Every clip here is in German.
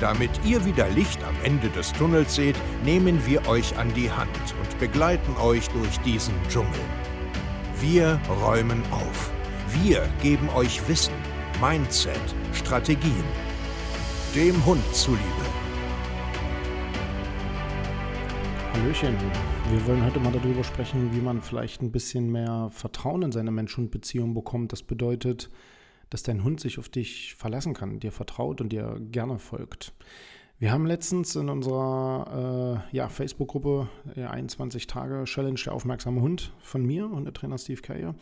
Damit ihr wieder Licht am Ende des Tunnels seht, nehmen wir euch an die Hand und begleiten euch durch diesen Dschungel. Wir räumen auf. Wir geben euch Wissen, Mindset, Strategien. Dem Hund zuliebe. Hallöchen. Wir wollen heute mal darüber sprechen, wie man vielleicht ein bisschen mehr Vertrauen in seine Mensch-Hund-Beziehung bekommt. Das bedeutet, dass dein Hund sich auf dich verlassen kann, dir vertraut und dir gerne folgt. Wir haben letztens in unserer äh, ja, Facebook-Gruppe äh, 21 Tage Challenge der aufmerksame Hund von mir und der Trainer Steve Kayer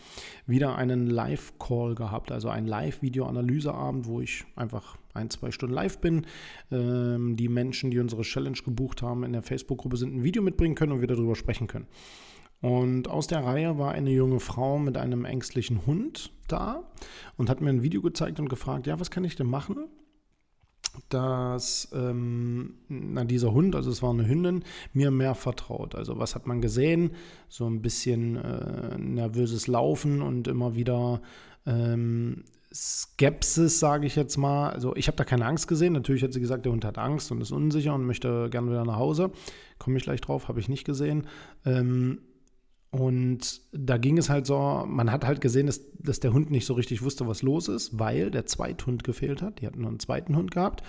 wieder einen Live-Call gehabt, also ein Live-Video-Analyseabend, wo ich einfach ein, zwei Stunden live bin. Ähm, die Menschen, die unsere Challenge gebucht haben in der Facebook-Gruppe, sind ein Video mitbringen können und wir darüber sprechen können. Und aus der Reihe war eine junge Frau mit einem ängstlichen Hund da und hat mir ein Video gezeigt und gefragt, ja, was kann ich denn machen, dass ähm, na, dieser Hund, also es war eine Hündin, mir mehr vertraut. Also was hat man gesehen? So ein bisschen äh, nervöses Laufen und immer wieder ähm, Skepsis, sage ich jetzt mal. Also ich habe da keine Angst gesehen. Natürlich hat sie gesagt, der Hund hat Angst und ist unsicher und möchte gerne wieder nach Hause. Komme ich gleich drauf, habe ich nicht gesehen. Ähm, und da ging es halt so, man hat halt gesehen, dass, dass der Hund nicht so richtig wusste, was los ist, weil der Zweithund gefehlt hat. Die hatten nur einen zweiten Hund gehabt.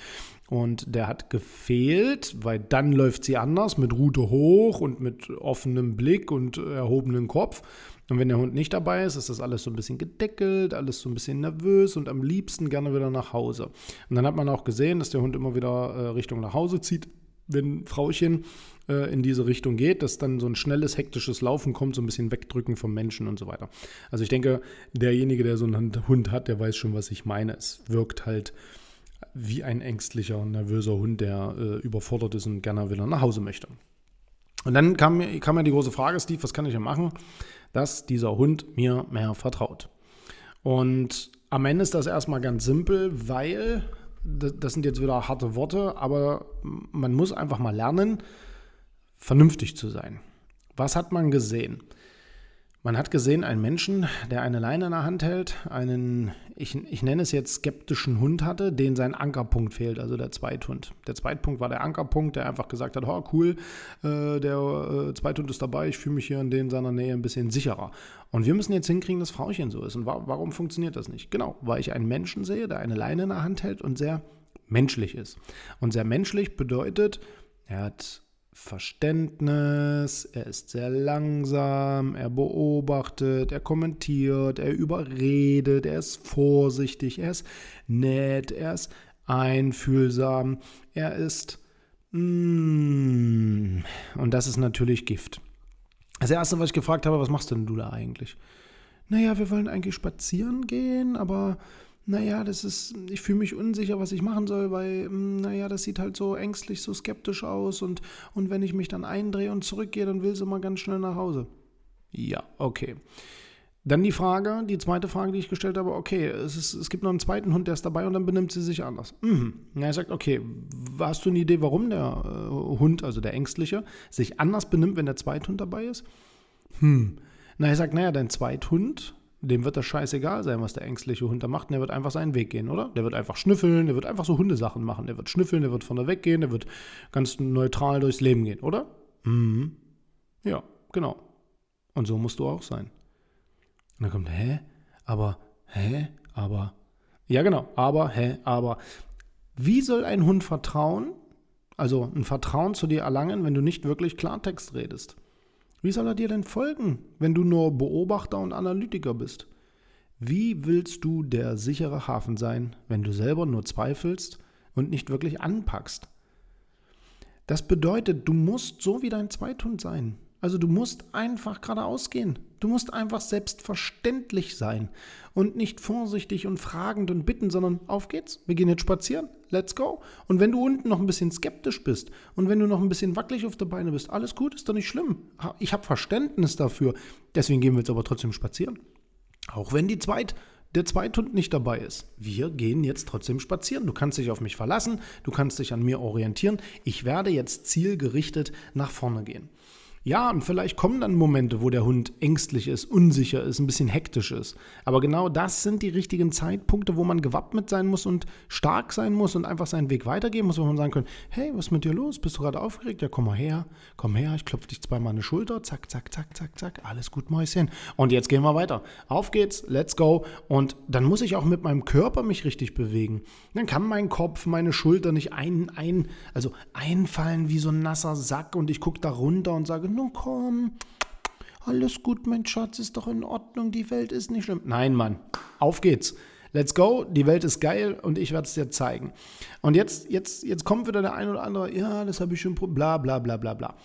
Und der hat gefehlt, weil dann läuft sie anders, mit Rute hoch und mit offenem Blick und erhobenem Kopf. Und wenn der Hund nicht dabei ist, ist das alles so ein bisschen gedeckelt, alles so ein bisschen nervös und am liebsten gerne wieder nach Hause. Und dann hat man auch gesehen, dass der Hund immer wieder äh, Richtung nach Hause zieht wenn Frauchen äh, in diese Richtung geht, dass dann so ein schnelles, hektisches Laufen kommt, so ein bisschen wegdrücken vom Menschen und so weiter. Also ich denke, derjenige, der so einen Hund hat, der weiß schon, was ich meine. Es wirkt halt wie ein ängstlicher nervöser Hund, der äh, überfordert ist und gerne wieder nach Hause möchte. Und dann kam, kam mir die große Frage, Steve, was kann ich denn machen, dass dieser Hund mir mehr vertraut? Und am Ende ist das erstmal ganz simpel, weil das sind jetzt wieder harte Worte, aber man muss einfach mal lernen, vernünftig zu sein. Was hat man gesehen? Man hat gesehen einen Menschen, der eine Leine in der Hand hält, einen, ich, ich nenne es jetzt skeptischen Hund hatte, den sein Ankerpunkt fehlt, also der Zweithund. Der Zweithund war der Ankerpunkt, der einfach gesagt hat, oh cool, äh, der äh, Zweithund ist dabei, ich fühle mich hier in den seiner Nähe ein bisschen sicherer. Und wir müssen jetzt hinkriegen, dass Frauchen so ist. Und wa warum funktioniert das nicht? Genau, weil ich einen Menschen sehe, der eine Leine in der Hand hält und sehr menschlich ist. Und sehr menschlich bedeutet, er hat Verständnis, er ist sehr langsam, er beobachtet, er kommentiert, er überredet, er ist vorsichtig, er ist nett, er ist einfühlsam, er ist... Mm, und das ist natürlich Gift. Das Erste, was ich gefragt habe, was machst denn du da eigentlich? Naja, wir wollen eigentlich spazieren gehen, aber naja, das ist, ich fühle mich unsicher, was ich machen soll, weil, hm, naja, das sieht halt so ängstlich, so skeptisch aus und, und wenn ich mich dann eindrehe und zurückgehe, dann will sie mal ganz schnell nach Hause. Ja, okay. Dann die Frage, die zweite Frage, die ich gestellt habe, okay, es, ist, es gibt noch einen zweiten Hund, der ist dabei und dann benimmt sie sich anders. Mhm. Ja, er sagt, okay, hast du eine Idee, warum der äh, Hund, also der Ängstliche, sich anders benimmt, wenn der Zweithund dabei ist? Hm. Na, er sagt, naja, dein Zweithund dem wird das scheißegal sein, was der ängstliche Hund da macht. Und der wird einfach seinen Weg gehen, oder? Der wird einfach schnüffeln, der wird einfach so Hundesachen machen. Der wird schnüffeln, der wird von der weg gehen, der wird ganz neutral durchs Leben gehen, oder? Mhm. Ja, genau. Und so musst du auch sein. Und dann kommt, hä? Aber, hä? Aber. Ja, genau. Aber, hä? Aber. Wie soll ein Hund vertrauen, also ein Vertrauen zu dir erlangen, wenn du nicht wirklich Klartext redest? Wie soll er dir denn folgen, wenn du nur Beobachter und Analytiker bist? Wie willst du der sichere Hafen sein, wenn du selber nur zweifelst und nicht wirklich anpackst? Das bedeutet, du musst so wie dein Zweithund sein. Also du musst einfach geradeaus gehen. Du musst einfach selbstverständlich sein und nicht vorsichtig und fragend und bitten, sondern auf geht's. Wir gehen jetzt spazieren. let's go. Und wenn du unten noch ein bisschen skeptisch bist und wenn du noch ein bisschen wackelig auf der Beine bist, alles gut, ist doch nicht schlimm. Ich habe Verständnis dafür. Deswegen gehen wir jetzt aber trotzdem spazieren. Auch wenn die Zweit der Zweithund nicht dabei ist. Wir gehen jetzt trotzdem spazieren. Du kannst dich auf mich verlassen, du kannst dich an mir orientieren. Ich werde jetzt zielgerichtet nach vorne gehen. Ja, und vielleicht kommen dann Momente, wo der Hund ängstlich ist, unsicher ist, ein bisschen hektisch ist. Aber genau das sind die richtigen Zeitpunkte, wo man gewappnet sein muss und stark sein muss und einfach seinen Weg weitergehen muss, wo man sagen kann, hey, was ist mit dir los? Bist du gerade aufgeregt? Ja, komm mal her, komm her, ich klopfe dich zweimal an die Schulter, zack, zack, zack, zack, zack, alles gut, Mäuschen. Und jetzt gehen wir weiter. Auf geht's, let's go. Und dann muss ich auch mit meinem Körper mich richtig bewegen. Dann kann mein Kopf, meine Schulter nicht ein, ein, also einfallen wie so ein nasser Sack und ich gucke da runter und sage, nun komm, alles gut, mein Schatz, ist doch in Ordnung, die Welt ist nicht schlimm. Nein, Mann, auf geht's. Let's go, die Welt ist geil und ich werde es dir zeigen. Und jetzt, jetzt, jetzt kommt wieder der ein oder andere, ja, das habe ich schon, bla bla bla bla bla.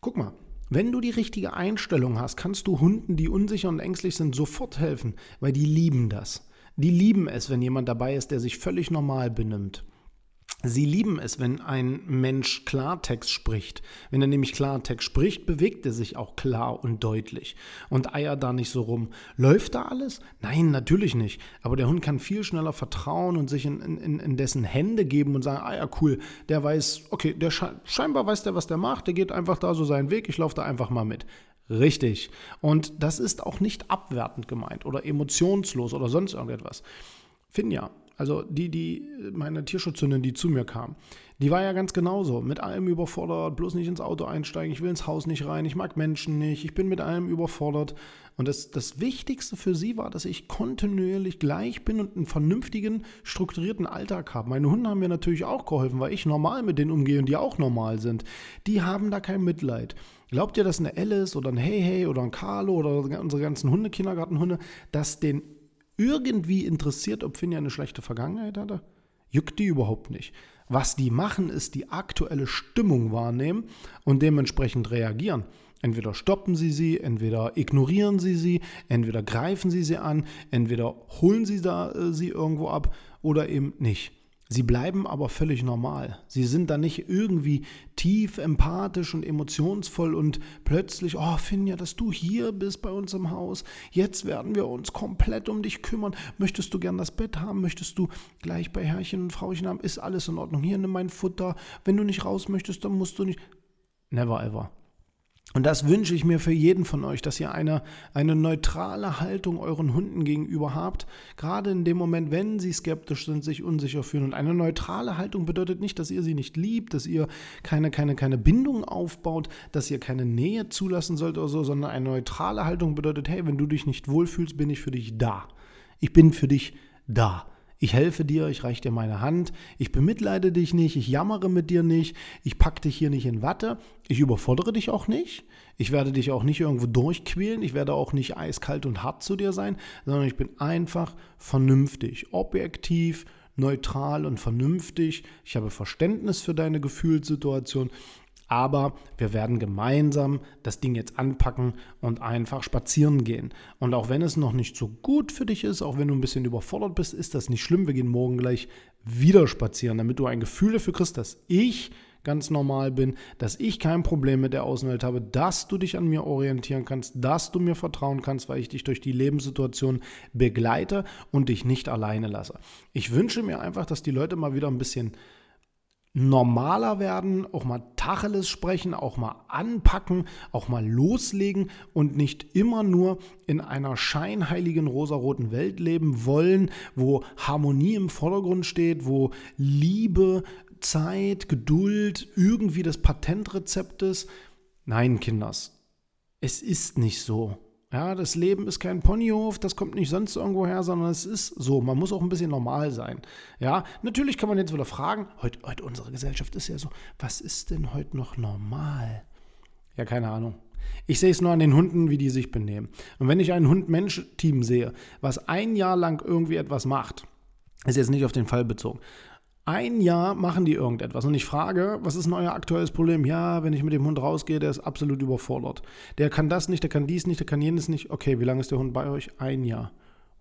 Guck mal, wenn du die richtige Einstellung hast, kannst du Hunden, die unsicher und ängstlich sind, sofort helfen, weil die lieben das. Die lieben es, wenn jemand dabei ist, der sich völlig normal benimmt. Sie lieben es, wenn ein Mensch Klartext spricht. Wenn er nämlich Klartext spricht, bewegt er sich auch klar und deutlich und eiert da nicht so rum. Läuft da alles? Nein, natürlich nicht. Aber der Hund kann viel schneller vertrauen und sich in, in, in dessen Hände geben und sagen, ah ja, cool, der weiß, okay, der scheinbar weiß der, was der macht, der geht einfach da so seinen Weg, ich laufe da einfach mal mit. Richtig. Und das ist auch nicht abwertend gemeint oder emotionslos oder sonst irgendetwas. Finja, also die, die, meine Tierschutzhündin, die zu mir kam, die war ja ganz genauso. Mit allem überfordert, bloß nicht ins Auto einsteigen, ich will ins Haus nicht rein, ich mag Menschen nicht, ich bin mit allem überfordert. Und das, das Wichtigste für sie war, dass ich kontinuierlich gleich bin und einen vernünftigen, strukturierten Alltag habe. Meine Hunde haben mir natürlich auch geholfen, weil ich normal mit denen umgehe und die auch normal sind. Die haben da kein Mitleid. Glaubt ihr, dass eine Alice oder ein Hey Hey oder ein Carlo oder unsere ganzen Hunde, Kindergartenhunde, dass den irgendwie interessiert, ob Finja eine schlechte Vergangenheit hatte? Juckt die überhaupt nicht. Was die machen, ist die aktuelle Stimmung wahrnehmen und dementsprechend reagieren. Entweder stoppen sie sie, entweder ignorieren sie sie, entweder greifen sie sie an, entweder holen sie da, äh, sie irgendwo ab oder eben nicht. Sie bleiben aber völlig normal. Sie sind da nicht irgendwie tief empathisch und emotionsvoll und plötzlich, oh Finja, dass du hier bist bei uns im Haus. Jetzt werden wir uns komplett um dich kümmern. Möchtest du gern das Bett haben? Möchtest du gleich bei Herrchen und Frauchen haben? Ist alles in Ordnung? Hier nimm mein Futter. Wenn du nicht raus möchtest, dann musst du nicht. Never ever. Und das wünsche ich mir für jeden von euch, dass ihr eine, eine neutrale Haltung euren Hunden gegenüber habt, gerade in dem Moment, wenn sie skeptisch sind, sich unsicher fühlen. Und eine neutrale Haltung bedeutet nicht, dass ihr sie nicht liebt, dass ihr keine, keine, keine Bindung aufbaut, dass ihr keine Nähe zulassen sollt oder so, sondern eine neutrale Haltung bedeutet, hey, wenn du dich nicht wohlfühlst, bin ich für dich da. Ich bin für dich da. Ich helfe dir, ich reiche dir meine Hand, ich bemitleide dich nicht, ich jammere mit dir nicht, ich packe dich hier nicht in Watte, ich überfordere dich auch nicht, ich werde dich auch nicht irgendwo durchquälen, ich werde auch nicht eiskalt und hart zu dir sein, sondern ich bin einfach vernünftig, objektiv, neutral und vernünftig. Ich habe Verständnis für deine Gefühlssituation aber wir werden gemeinsam das Ding jetzt anpacken und einfach spazieren gehen. Und auch wenn es noch nicht so gut für dich ist, auch wenn du ein bisschen überfordert bist, ist das nicht schlimm. Wir gehen morgen gleich wieder spazieren, damit du ein Gefühl dafür kriegst, dass ich ganz normal bin, dass ich kein Problem mit der Außenwelt habe, dass du dich an mir orientieren kannst, dass du mir vertrauen kannst, weil ich dich durch die Lebenssituation begleite und dich nicht alleine lasse. Ich wünsche mir einfach, dass die Leute mal wieder ein bisschen normaler werden, auch mal Tacheles sprechen, auch mal anpacken, auch mal loslegen und nicht immer nur in einer scheinheiligen rosaroten Welt leben wollen, wo Harmonie im Vordergrund steht, wo Liebe, Zeit, Geduld irgendwie das Patentrezept ist. Nein, Kinders, es ist nicht so. Ja, das Leben ist kein Ponyhof, das kommt nicht sonst irgendwo her, sondern es ist so. Man muss auch ein bisschen normal sein. Ja, natürlich kann man jetzt wieder fragen, heute, heute unsere Gesellschaft ist ja so, was ist denn heute noch normal? Ja, keine Ahnung. Ich sehe es nur an den Hunden, wie die sich benehmen. Und wenn ich ein Hund-Mensch-Team sehe, was ein Jahr lang irgendwie etwas macht, ist jetzt nicht auf den Fall bezogen, ein Jahr machen die irgendetwas und ich frage, was ist denn euer aktuelles Problem? Ja, wenn ich mit dem Hund rausgehe, der ist absolut überfordert. Der kann das nicht, der kann dies nicht, der kann jenes nicht. Okay, wie lange ist der Hund bei euch? Ein Jahr.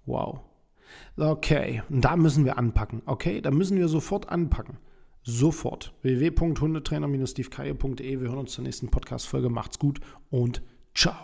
Wow. Okay, und da müssen wir anpacken. Okay, da müssen wir sofort anpacken. Sofort. www.hundetrainer-stevekaye.de. Wir hören uns zur nächsten Podcast-Folge. Macht's gut und ciao.